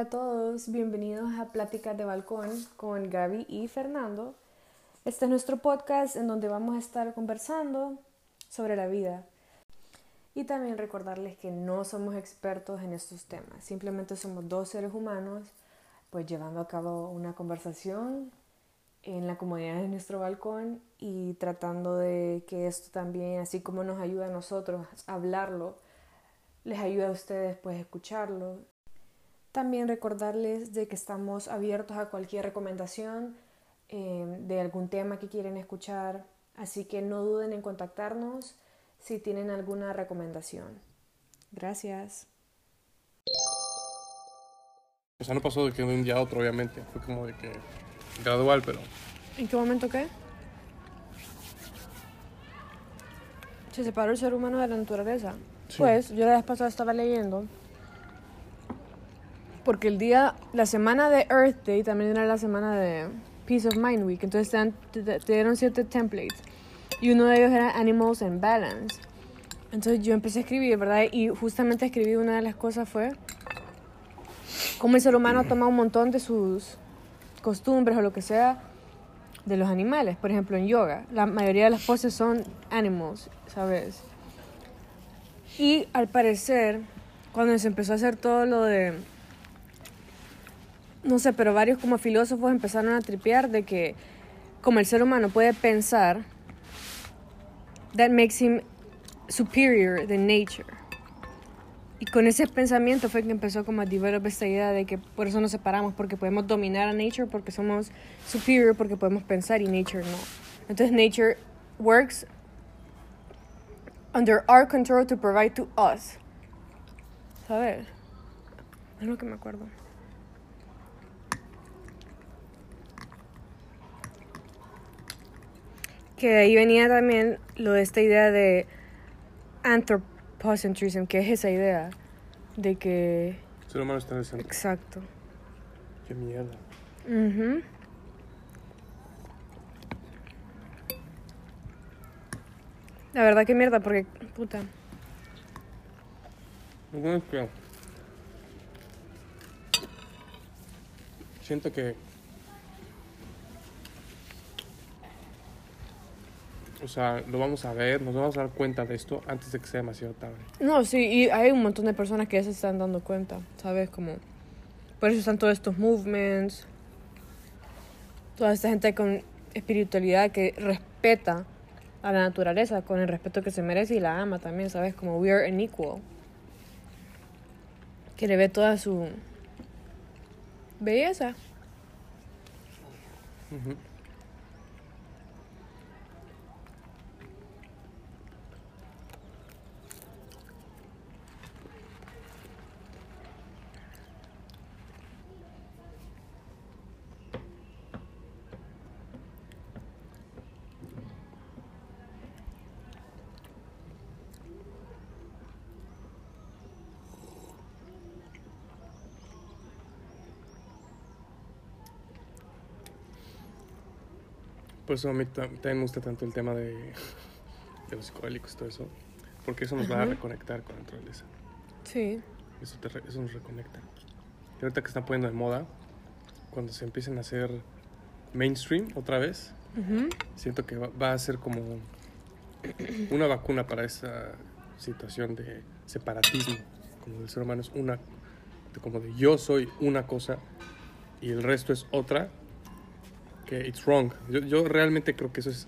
A todos, bienvenidos a Pláticas de Balcón con Gaby y Fernando. Este es nuestro podcast en donde vamos a estar conversando sobre la vida. Y también recordarles que no somos expertos en estos temas, simplemente somos dos seres humanos pues llevando a cabo una conversación en la comodidad de nuestro balcón y tratando de que esto también, así como nos ayuda a nosotros a hablarlo, les ayuda a ustedes pues escucharlo. También recordarles de que estamos abiertos a cualquier recomendación eh, de algún tema que quieren escuchar, así que no duden en contactarnos si tienen alguna recomendación. Gracias. O sea, no pasó de que de un día a otro, obviamente. Fue como de que gradual, pero ¿En qué momento qué? Se separó el ser humano de la naturaleza. Sí. Pues yo la vez pasada estaba leyendo. Porque el día, la semana de Earth Day también era la semana de Peace of Mind Week. Entonces te, dan- te- te dieron siete templates. Y uno de ellos era Animals and Balance. Entonces yo empecé a escribir, ¿verdad? Y justamente escribí una de las cosas fue cómo el ser humano toma un montón de sus costumbres o lo que sea de los animales. Por ejemplo, en yoga, la mayoría de las poses son animals, ¿sabes? Y al parecer, cuando se empezó a hacer todo lo de... No sé, pero varios como filósofos empezaron a tripear de que como el ser humano puede pensar, that makes him superior than nature. Y con ese pensamiento fue que empezó como a develop esta idea de que por eso nos separamos, porque podemos dominar a nature, porque somos superior, porque podemos pensar y nature no. Entonces nature works under our control to provide to us. ¿Sabes? Es lo que me acuerdo. Que de ahí venía también lo de esta idea de anthropocentrism, que es esa idea de que... el ser humano está en el centro. Exacto. Qué mierda. Ujú. La verdad que mierda, porque, puta. Siento que o sea, lo vamos a ver, nos vamos a dar cuenta de esto antes de que sea demasiado tarde. No, sí, y hay un montón de personas que ya se están dando cuenta, ¿sabes? Como, por eso están todos estos movements, toda esta gente con espiritualidad que respeta a la naturaleza con el respeto que se merece y la ama también, ¿sabes? Como we are an equal. Que le ve toda su belleza. Ujú. Por eso a mí ta- también me gusta tanto el tema de, de los psicodélicos y todo eso. Porque eso nos va a reconectar con la naturaleza. Sí. Eso, te re- eso nos reconecta. Y ahorita que están poniendo de moda, cuando se empiecen a hacer mainstream otra vez, siento que va, va a ser como una vacuna para esa situación de separatismo. Como el ser humano es una, como de yo soy una cosa y el resto es otra, que it's wrong. Yo, yo realmente creo que eso es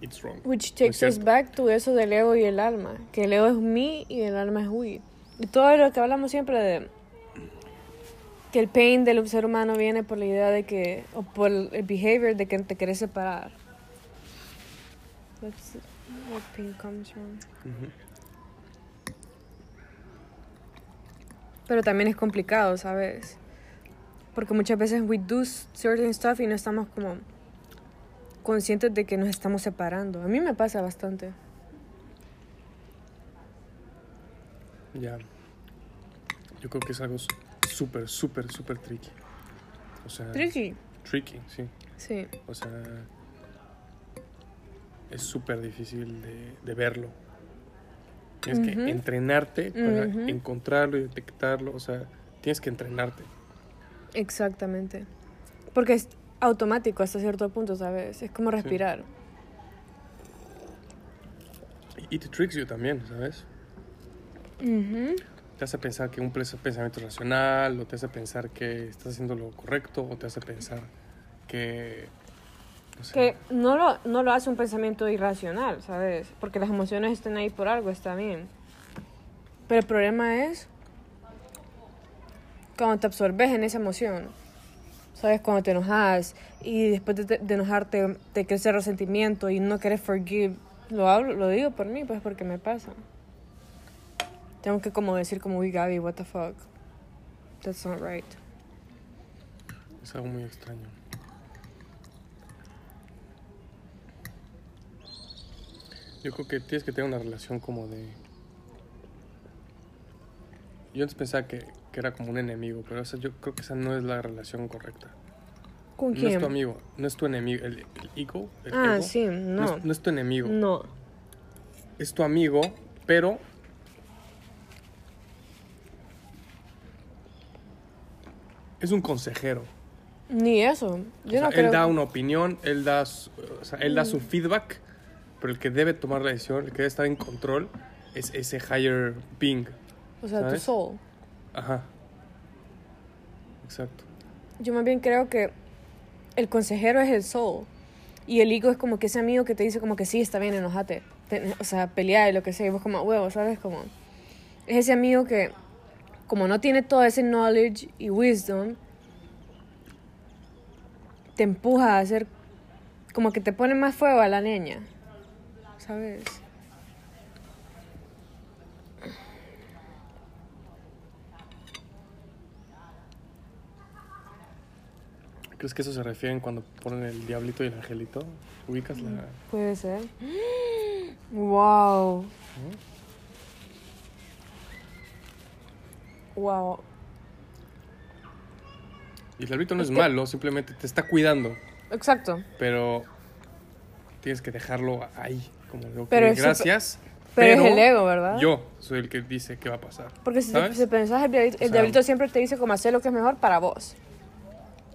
it's wrong. Which No takes us back to eso del ego y el alma. Que el ego es me y el alma es we. Y todo lo que hablamos siempre de que el pain del ser humano viene por la idea de que, o por el behavior de que te quieres separar. That's where pain comes from. Pero también es complicado, ¿sabes? Porque muchas veces we do certain stuff y no estamos como conscientes de que nos estamos separando. A mí me pasa bastante. Ya. Yo creo que es algo súper, súper, súper tricky. O sea, Tricky. tricky, sí. Sí. O sea, es súper difícil de, de verlo. Tienes que entrenarte para encontrarlo y detectarlo. O sea, tienes que entrenarte. Exactamente. Porque es automático hasta cierto punto, ¿sabes? Es como respirar. Y te tricks you también, ¿sabes? Te hace pensar que un pens- pensamiento es racional, o te hace pensar que estás haciendo lo correcto, o te hace pensar que... No sé. Que no lo, no lo hace un pensamiento irracional, ¿sabes? Porque las emociones están ahí por algo, está bien. Pero el problema es cuando te absorbes en esa emoción. ¿Sabes? Cuando te enojas y después de, de enojarte te crece el resentimiento y no quieres forgive. Lo hablo, lo digo por mí, pues porque me pasa. Tengo que como decir como, uy Gaby, what the fuck. That's not right. Es algo muy extraño. Yo creo que tienes que tener una relación como de... Yo antes pensaba que, que era como un enemigo, pero esa, yo creo que esa no es la relación correcta. ¿Con No quién? es tu amigo, no es tu enemigo. El, el ego, el ah, ego, sí, no. no. es, no es tu enemigo. No. Es tu amigo, pero... Es un consejero. Ni eso. O Yo sea, no él creo. da una opinión, él da, su, o sea, él da Mm. su feedback, pero el que debe tomar la decisión, el que debe estar en control, es ese higher being. O sea, tu ¿sabes? soul. Ajá. Exacto. Yo más bien creo que el consejero es el soul. Y el ego es como que ese amigo que te dice como que sí, está bien, enojate. Te- o sea, lo que sea. Y vos como, huevo, ¿sabes? Como... Es ese amigo que, como no tiene todo ese knowledge y wisdom, te empuja a hacer... Como que te pone más fuego a la leña. ¿Sabes? ¿Crees que eso se refieren cuando ponen el diablito y el angelito? ¿Ubicas la...? Puede ser. Wow. Wow. Y el diablito no Es es, que- malo, simplemente te está cuidando, Exacto. pero tienes que dejarlo ahí. Como ok, Pero es gracias, Pero, es el ego, ¿verdad? yo soy el que dice qué va a pasar. Porque si, ¿sabes? si pensás, el diablito, el sea- diablito siempre te dice como hacer lo que es mejor para vos.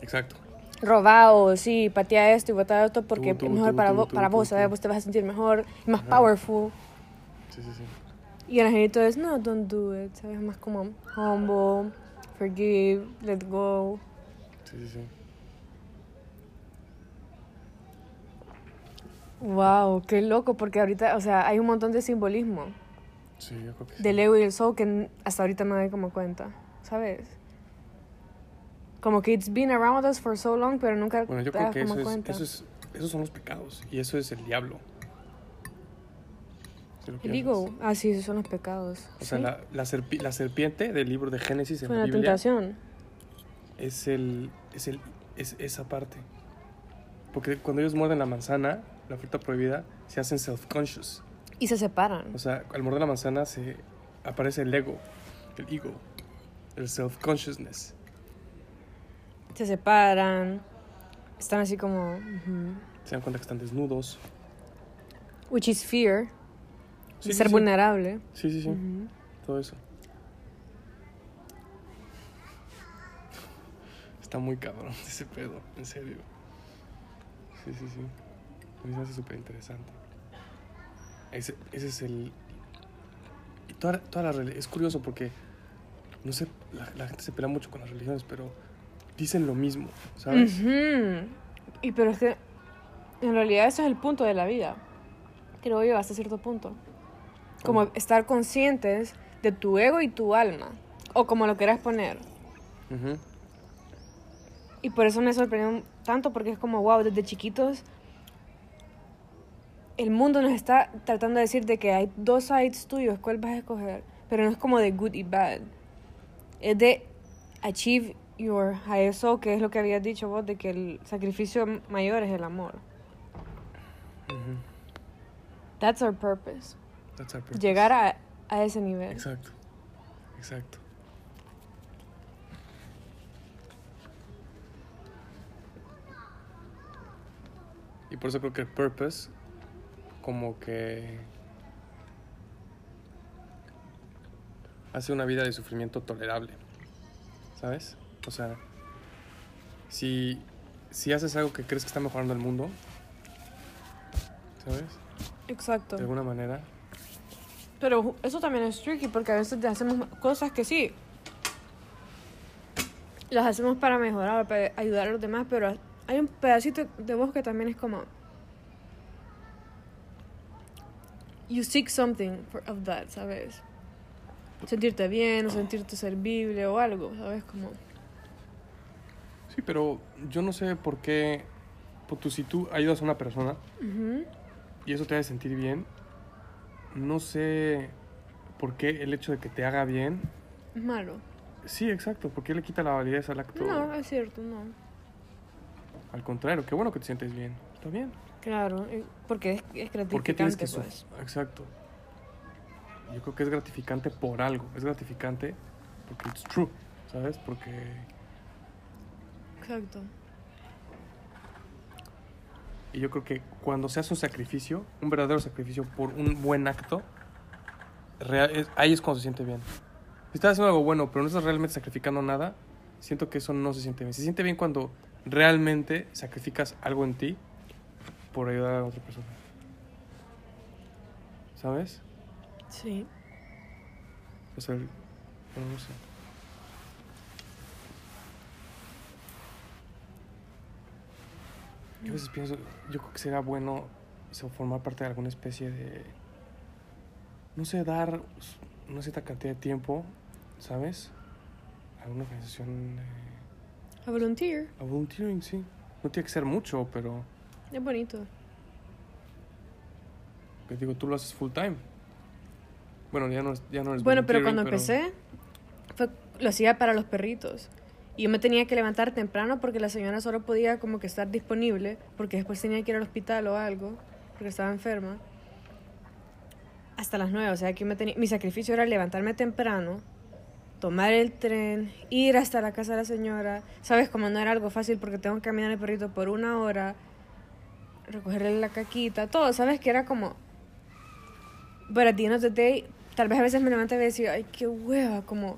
Exacto. Robado, sí, patea esto y botea esto porque Tú, tú, es mejor tú, para, vos, para vos. ¿sabes? Vos te vas a sentir mejor y más Ajá. powerful. Sí, sí, sí. Y el angelito es, no, don't do it, ¿sabes? Más como humble, forgive, let go. Sí, sí, sí. Wow, qué loco, porque ahorita, o sea, hay un montón de simbolismo Sí, yo creo que sí. del ego y el soul que hasta ahorita no me doy como cuenta, ¿sabes? Como que it's been around us for so long, pero nunca Bueno, yo te creo das que como eso es, eso es, esos son los pecados y eso es el diablo. El ego, ah, sí, esos son los pecados. O sea, Sí. la, la, serpi- la serpiente del libro de Génesis en Fue la Biblia tentación. es el es el es esa parte. Porque cuando ellos muerden la manzana, la fruta prohibida, se hacen self-conscious. Y se separan. O sea, al morder la manzana se aparece el ego, el ego, el self-consciousness. Se separan. Están así como. Se dan cuenta que están desnudos. Which is fear. Sí, ser sí. vulnerable. Sí, sí, sí. Todo eso. Está muy cabrón ese pedo, en serio. Sí, sí, sí. A mí me hace súper interesante. Ese, ese es el... Y toda, toda la Es curioso porque, no sé, la, la gente se pelea mucho con las religiones, pero dicen lo mismo, ¿sabes? Y pero es que. En realidad, eso es el punto de la vida. Creo yo, hasta cierto punto. Como ¿Cómo? estar conscientes de tu ego y tu alma. O como lo quieras poner. Y por eso me sorprendió tanto porque es como, wow, desde chiquitos el mundo nos está tratando de decir de que hay dos sides tuyos, ¿cuál vas a escoger? Pero no es como de good y bad. Es de achieve your soul, que es lo que habías dicho vos, de que el sacrificio mayor es el amor. That's our purpose. That's our purpose. Llegar a, a ese nivel. Exacto, exacto. Y por eso creo que el purpose, como que hace una vida de sufrimiento tolerable, ¿sabes? O sea, si, si haces algo que crees que está mejorando el mundo, ¿sabes? Exacto. De alguna manera. Pero eso también es tricky porque a veces hacemos cosas que sí. Las hacemos para mejorar, para ayudar a los demás, pero hay un pedacito de vos que también es como. You seek something for, of that, ¿sabes? Sentirte bien o sentirte servible o algo, ¿sabes? Como. Sí, pero yo no sé por qué. Pues tú, si tú ayudas a una persona y eso te hace sentir bien, no sé por qué el hecho de que te haga bien. Es malo. Sí, exacto, ¿por qué le quita la validez al acto? No, es cierto, no. Al contrario, qué bueno que te sientes bien. Está bien. Claro, porque es, es gratificante, ¿Por qué tienes que pues. Exacto. Yo creo que es gratificante por algo. Es gratificante porque it's true, ¿sabes? Porque Exacto. y yo creo que cuando se hace un sacrificio, un verdadero sacrificio por un buen acto, real- es- ahí es cuando se siente bien. Si estás haciendo algo bueno, pero no estás realmente sacrificando nada, siento que eso no se siente bien. Se siente bien cuando realmente sacrificas algo en ti por ayudar a otra persona. ¿Sabes? Sí. O sea, bueno, no sé. Yo a veces pienso, yo creo que sería bueno formar parte de alguna especie de, no sé, dar una cierta cantidad de tiempo, ¿sabes? A una organización de, A volunteer. a volunteering, sí. No tiene que ser mucho, pero, Es bonito. que digo, tú lo haces full time. Bueno, ya no, es- ya no eres Bueno, pero cuando empecé, fue, lo hacía para los perritos. Y yo me tenía que levantar temprano porque la señora solo podía como que estar disponible, porque después tenía que ir al hospital o algo, porque estaba enferma. Hasta las nueve, o sea que me tenía, mi sacrificio era levantarme temprano, tomar el tren, ir hasta la casa de la señora. Sabes, como no era algo fácil porque tengo que caminar el perrito por una hora, recogerle la caquita, todo, sabes que era como... Pero of the day, tal vez a veces me levanté y decía, ay, qué hueva, como,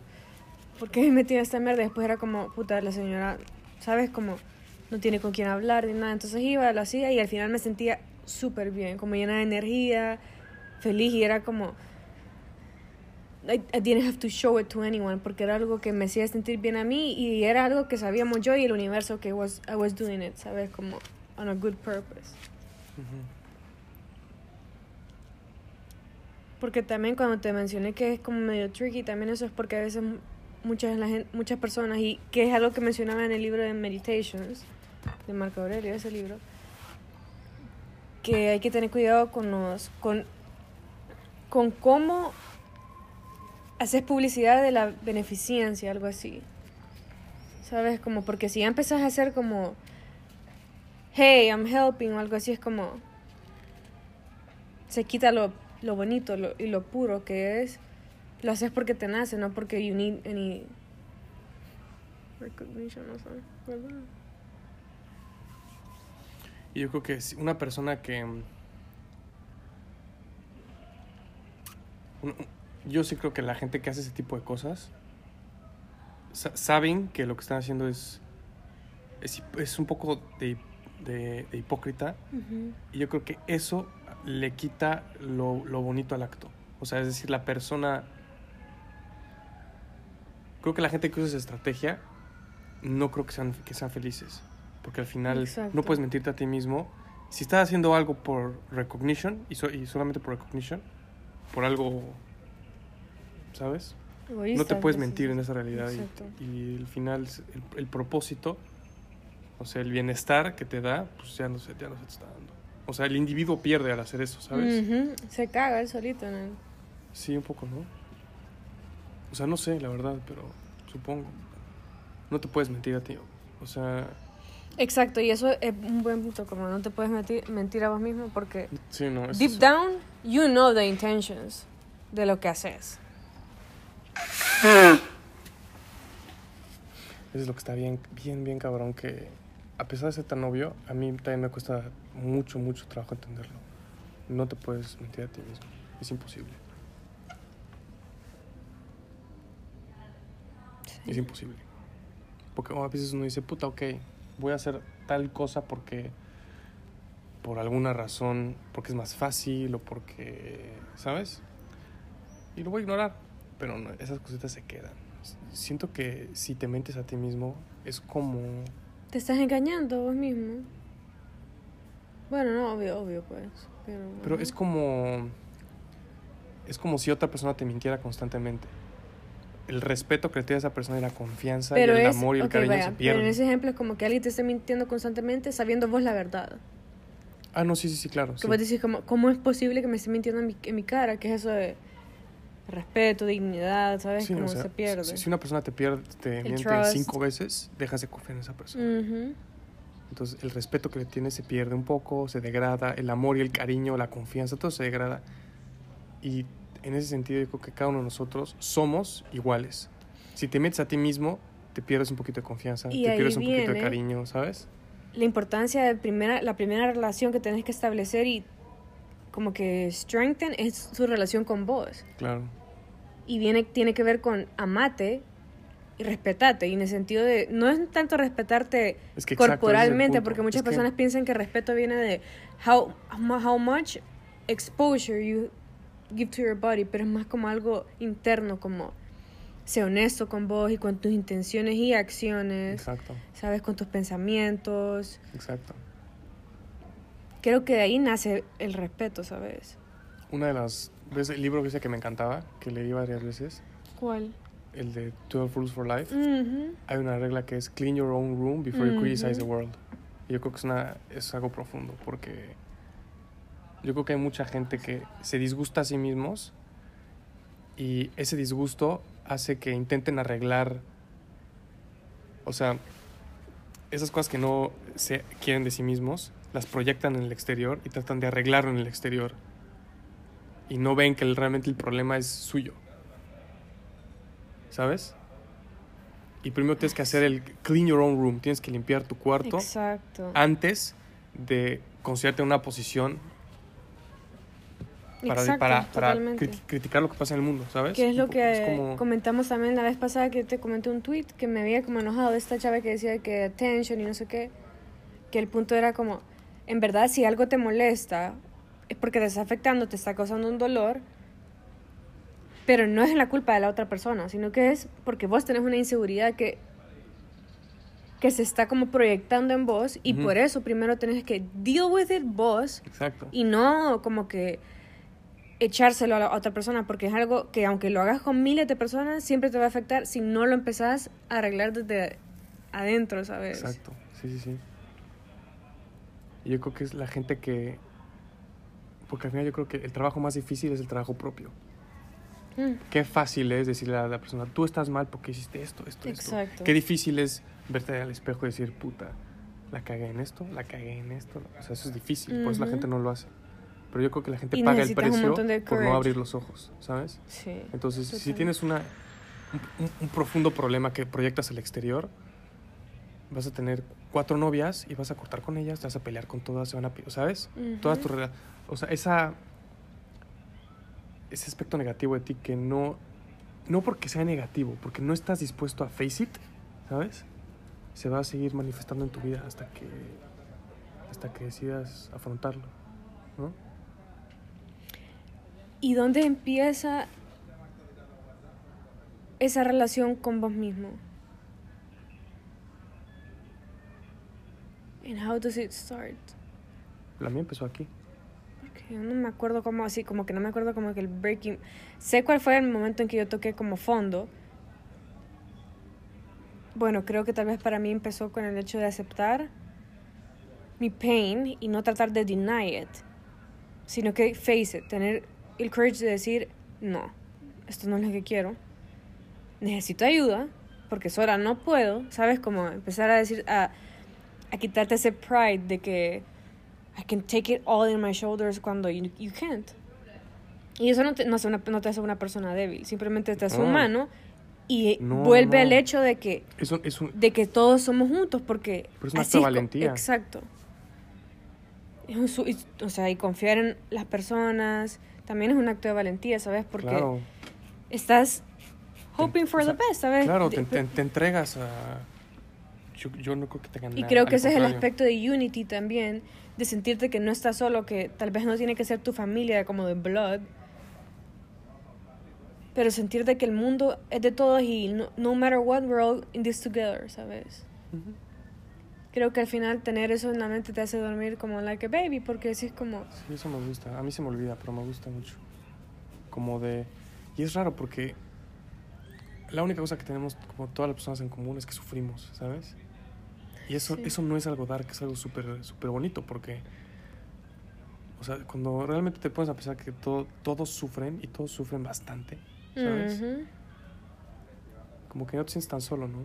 ¿por qué me metí en esta mierda? Y después era como, puta, la señora, ¿sabes? Como, no tiene con quién hablar ni nada. Entonces iba, lo hacía y al final me sentía súper bien, como llena de energía, feliz y era como, I, I didn't have to show it to anyone porque era algo que me hacía sentir bien a mí y era algo que sabíamos yo y el universo que was, I was doing it, ¿sabes? Como, on a good purpose. Porque también cuando te mencioné que es como medio tricky, también eso es porque a veces muchas, la gen- muchas personas, y que es algo que mencionaba en el libro de Meditations, de Marco Aurelio, ese libro, que hay que tener cuidado con los, con, con cómo haces publicidad de la beneficencia, algo así. ¿Sabes? Como porque si ya empezás a hacer como, hey, I'm helping o algo así, es como, se quita lo, lo bonito y lo puro que es. Lo haces porque te nace, no porque you need any recognition, no sé, ¿verdad? Y yo creo que si una persona que... mm, yo sí creo que la gente que hace ese tipo de cosas sa- saben que lo que están haciendo es, es, es un poco de, de- de hipócrita y yo creo que eso le quita lo, lo bonito al acto. O sea, es decir, la persona... Creo que la gente que usa esa estrategia no creo que sean, que sean felices. Porque al final Exacto. no puedes mentirte a ti mismo. Si estás haciendo algo por recognition y, so- y solamente por recognition, por algo, ¿sabes? no te Egoísta, puedes mentir en esa realidad. Y, y el final, el, el propósito, o sea, el bienestar que te da, pues ya no, se, ya no se te está dando. O sea, el individuo pierde al hacer eso, ¿sabes? Se caga él solito en el... Sí, un poco, ¿no? O sea, no sé, la verdad, pero supongo. No te puedes mentir a ti. O sea, Exacto, y eso es un buen punto, como no te puedes mentir, mentir a vos mismo porque sí, no, es deep eso. down you know the intentions de lo que haces. Eso es lo que está bien, bien, bien cabrón que a pesar de ser tan obvio, a mí también me cuesta mucho, mucho trabajo entenderlo. No te puedes mentir a ti mismo. Es imposible. Es imposible. Porque a veces uno dice, puta, ok, voy a hacer tal cosa porque por alguna razón, porque es más fácil o porque, ¿sabes? Y lo voy a ignorar, pero no, esas cositas se quedan. Siento que si te mentes a ti mismo es como... Te estás engañando vos mismo. Bueno, no, obvio, obvio, pues. Pero, Pero es como... Es como si otra persona te mintiera constantemente. El respeto que le tiene a esa persona y la confianza Pero y el es, amor y el ok, cariño vaya, se pero en pierden. ese ejemplo es como que alguien te esté mintiendo constantemente sabiendo vos la verdad. Ah, no, sí, sí, sí, claro. Que sí. vos decís, como, ¿cómo es posible que me esté mintiendo en mi, en mi cara? ¿Qué es eso de respeto, dignidad, ¿sabes? Sí, Cómo o sea, se pierde. Si, si una persona te pierde, te El miente trust. cinco veces, dejas de confiar en esa persona. Ujú. Entonces, el respeto que le tienes se pierde un poco, se degrada, el amor y el cariño, la confianza, todo se degrada. Y en ese sentido, yo creo que cada uno de nosotros somos iguales. Si te metes a ti mismo, te pierdes un poquito de confianza, Y te pierdes un poquito de cariño, ¿sabes? La importancia de primera, la primera relación que tenés que establecer y como que strengthen es su relación con vos. Claro. Y viene, tiene que ver con amate y respetate. Y en el sentido de, no es tanto respetarte Es que es corporalmente, porque muchas Es que- personas piensan que respeto viene de how, how much exposure you give to your body, pero es más como algo interno, como sé honesto con vos y con tus intenciones y acciones, Exacto, sabes, con tus pensamientos. exacto. Creo que de ahí nace el respeto, ¿sabes? Una de las veces, el libro que que me encantaba, que leí varias veces, ¿Cuál? el de 12 Rules for Life, Ujú. hay una regla que es clean your own room before you criticize the world. Y yo creo que es, una, es algo profundo porque yo creo que hay mucha gente que se disgusta a sí mismos y ese disgusto hace que intenten arreglar, o sea, esas cosas que no se quieren de sí mismos, las proyectan en el exterior y tratan de arreglarlo en el exterior. Y no ven que el- realmente el problema es suyo. ¿Sabes? Y primero tienes que hacer el clean your own room, tienes que limpiar tu cuarto Exacto. antes de considerarte en una posición para, Exacto, para, para totalmente. cri- criticar lo que pasa en el mundo, ¿sabes? Que es lo que como- comentamos también la vez pasada que te comenté un tweet que me había como enojado de esta chava que decía que attention y no sé qué. Que el punto era como, en verdad, si algo te molesta, es porque te está afectando, te está causando un dolor, pero no es la culpa de la otra persona, sino que es porque vos tenés una inseguridad que, que se está como proyectando en vos y Ujú. por eso primero tenés que deal with it vos Exacto. y no como que echárselo a la otra persona, porque es algo que aunque lo hagas con miles de personas, siempre te va a afectar si no lo empezás a arreglar desde adentro, ¿sabes? Exacto, sí, sí, sí. Yo creo que es la gente que... Porque al final yo creo que el trabajo más difícil es el trabajo propio. Mm, Qué fácil es decirle a la persona, tú estás mal porque hiciste esto, esto, Exacto. esto. Qué difícil es verte al espejo y decir, puta, la cagué en esto, la cagué en esto. O sea, eso es difícil, por eso la gente no lo hace. Pero yo creo que la gente Y paga el precio por no abrir los ojos, ¿sabes? Sí. Entonces, si tienes una, un, un- un profundo problema que proyectas al exterior, vas a tener cuatro novias y vas a cortar con ellas, te vas a pelear con todas, se van a, ¿sabes? Todas tus O sea, esa, ese aspecto negativo de ti que no, no porque sea negativo, porque no estás dispuesto a face it, ¿sabes? Se va a seguir manifestando en tu vida hasta que, hasta que decidas afrontarlo, ¿no? ¿Y dónde empieza esa relación con vos mismo? And how does it start? La mía empezó aquí. Porque yo no me acuerdo cómo, así como que no me acuerdo como que el breaking. Sé cuál fue el momento en que yo toqué como fondo. Bueno, creo que tal vez para mí empezó con el hecho de aceptar mi pain y no tratar de deny it, sino que face it, tener el courage de decir, no, esto no es lo que quiero, necesito ayuda, porque sola no puedo, ¿sabes? Como empezar a decir, a, a quitarte ese pride de que I can take it all in my shoulders cuando you, you can't. Y eso no te, no, hace una- no te hace una persona débil, simplemente te hace No. humano y No, vuelve al hecho de que, Es un, es un, de que todos somos juntos, porque... Pero es un acto así de co- valentía. Exacto. Es un o sea, y confiar en las personas también es un acto de valentía, ¿sabes? Porque claro. estás hoping for o sea, the best, ¿sabes? Claro, te, te- te entregas a... yo, yo no creo que tengan Y creo que ese es el contrario. aspecto de unity también, de sentirte que no estás solo, que tal vez no tiene que ser tu familia como de blood, pero sentirte que el mundo es de todos y no, no matter what, we're all in this together, ¿sabes? Ujú. Creo que al final tener eso en la mente te hace dormir como like a baby, porque decís como, Sí, eso me gusta. A mí se me olvida, pero me gusta mucho. Como de... Y es raro porque la única cosa que tenemos como todas las personas en común es que sufrimos, ¿sabes? Y eso, Sí. eso no es algo dark, es algo súper súper bonito porque... O sea, cuando realmente te pones a pensar que todo, todos sufren y todos sufren bastante, ¿sabes? Como que no te sientes tan solo, ¿no?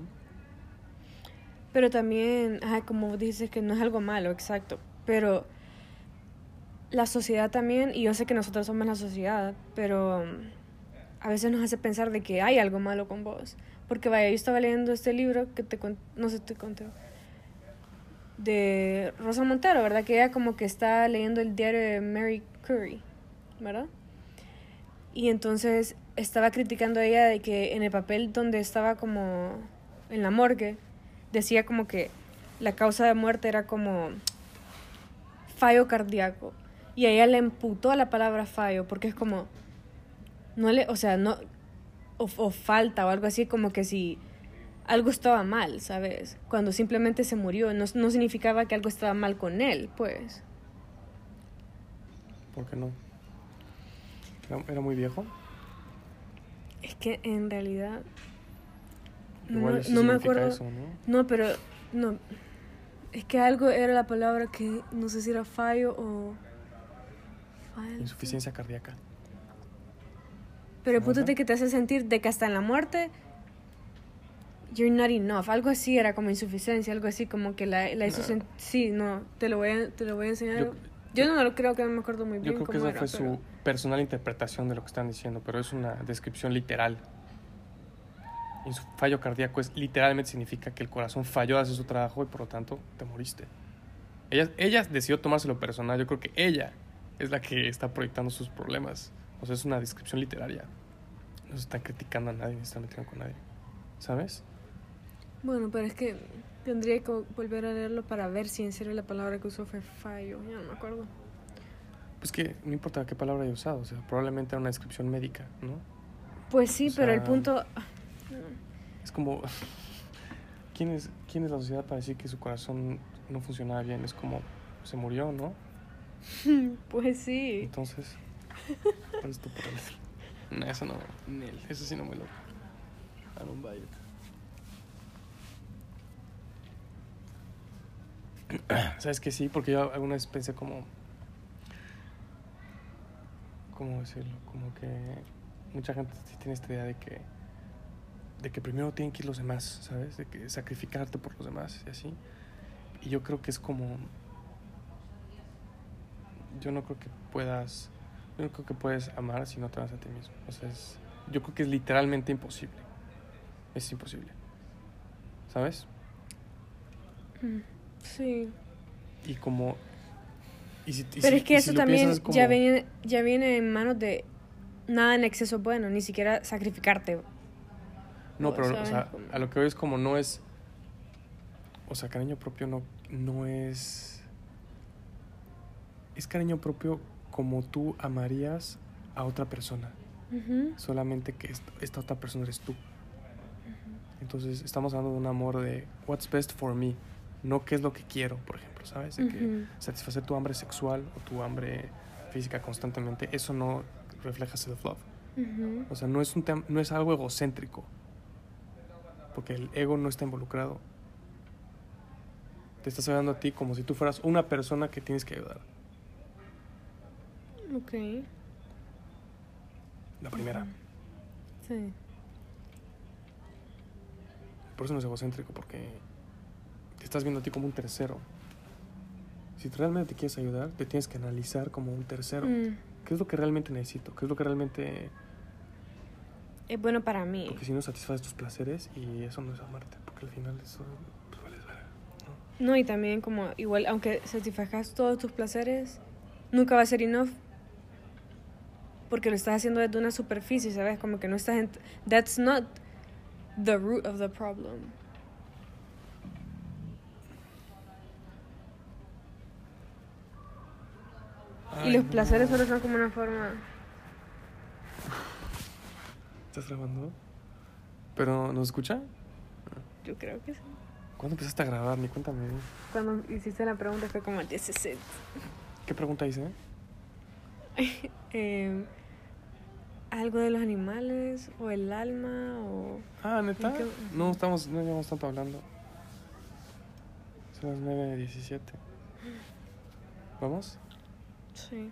Pero también, ajá, como dices que no es algo malo, exacto. Pero la sociedad también, y yo sé que nosotros somos la sociedad, pero um, a veces nos hace pensar de que hay algo malo con vos. Porque vaya, yo estaba leyendo este libro que te no sé, te conté. De Rosa Montero, ¿verdad? Que ella como que está leyendo el diario de Mary Curry, ¿verdad? Y entonces estaba criticando a ella de que en el papel donde estaba como en la morgue, decía como que la causa de muerte era como fallo cardíaco. Y a ella le emputó la palabra fallo porque es como, no le, o sea, no, o, o falta o algo así, como que si algo estaba mal, ¿sabes? Cuando simplemente se murió, no, no significaba que algo estaba mal con él, pues. ¿Por qué no? Era, era muy viejo. Es que en realidad... No, Igual no me acuerdo. eso, ¿no? No, pero no. Es que algo era la palabra que no sé si era fallo o. Insuficiencia cardíaca. Pero el punto de que te hace sentir de que hasta en la muerte. You're not enough. Algo así era como insuficiencia, algo así como que la, la hizo No. sentir. Sí, no, te lo voy a, te lo voy a enseñar. Yo- Yo, no lo creo que no me acuerdo muy Yo bien creo que esa era. fue pero- su personal interpretación de lo que están diciendo, pero es una descripción literal. Y su fallo cardíaco es literalmente significa que el corazón falló de hacer su trabajo y por lo tanto te moriste. Ella, ella decidió tomárselo personal. Yo creo que ella es la que está proyectando sus problemas. O sea, es una descripción literaria. No se está criticando a nadie ni se está metiendo con nadie. ¿Sabes? Bueno, pero es que tendría que volver a leerlo para ver si en serio la palabra que usó fue fallo. Ya no me acuerdo. Pues que no importa qué palabra haya usado. O sea, probablemente era una descripción médica, ¿no? Pues sí, O pero el punto. Es como, ¿quién es, ¿quién es la sociedad para decir que su corazón no funcionaba bien? Es como, se murió, ¿no? Pues sí. Entonces, ¿cuál es tu problema? No, eso no, Nel, eso sí no me lo... I don't buy it. ¿Sabes que sí? Porque yo alguna vez pensé como... ¿Cómo decirlo? Como que mucha gente sí tiene esta idea de que de que primero tienen que ir los demás, ¿sabes? De que sacrificarte por los demás y así. Y yo creo que es como... Yo no creo que puedas... Yo no creo que puedes amar si no te amas a ti mismo. O sea, es- yo creo que es literalmente imposible. Es imposible. ¿Sabes? Mm, Sí. Y como... y si- y Pero si- es que y eso también como- ya, viene, ya viene en manos de nada en exceso bueno, ni siquiera sacrificarte. No, pero, o sea, a lo que voy es como no es... O sea, cariño propio no, no es... Es cariño propio como tú amarías a otra persona. Solamente que est- esta otra persona eres tú. Entonces estamos hablando de un amor de what's best for me. No qué es lo que quiero, por ejemplo, ¿sabes? De que satisfacer tu hambre sexual o tu hambre física constantemente, eso no refleja self-love. O sea, no es, un no es algo egocéntrico. Porque el ego no está involucrado. Te estás ayudando a ti como si tú fueras una persona que tienes que ayudar. Ok. La primera. Sí. Por eso no es egocéntrico, porque te estás viendo a ti como un tercero. Si realmente te quieres ayudar, te tienes que analizar como un tercero. Mm, ¿Qué es lo que realmente necesito? ¿Qué es lo que realmente es bueno para mí. Porque si no satisfaces tus placeres y eso no es amarte, porque al final eso pues, vale ¿no? No, y también como igual, aunque satisfagas todos tus placeres, nunca va a ser enough porque lo estás haciendo desde una superficie, ¿sabes? Como que no estás en... That's not the root of the problem. Ay, y los placeres solo son como una forma... ¿Estás grabando? ¿Pero nos escucha? Yo creo que sí. ¿Cuándo empezaste a grabar? Ni cuéntame. Cuando hiciste la pregunta fue como, is it. ¿Qué pregunta hice? Eh, algo de los animales o el alma o... Ah, ¿neta? ¿En qué- No, estamos, no llevamos tanto hablando. Son las 9.17. ¿Vamos? Sí.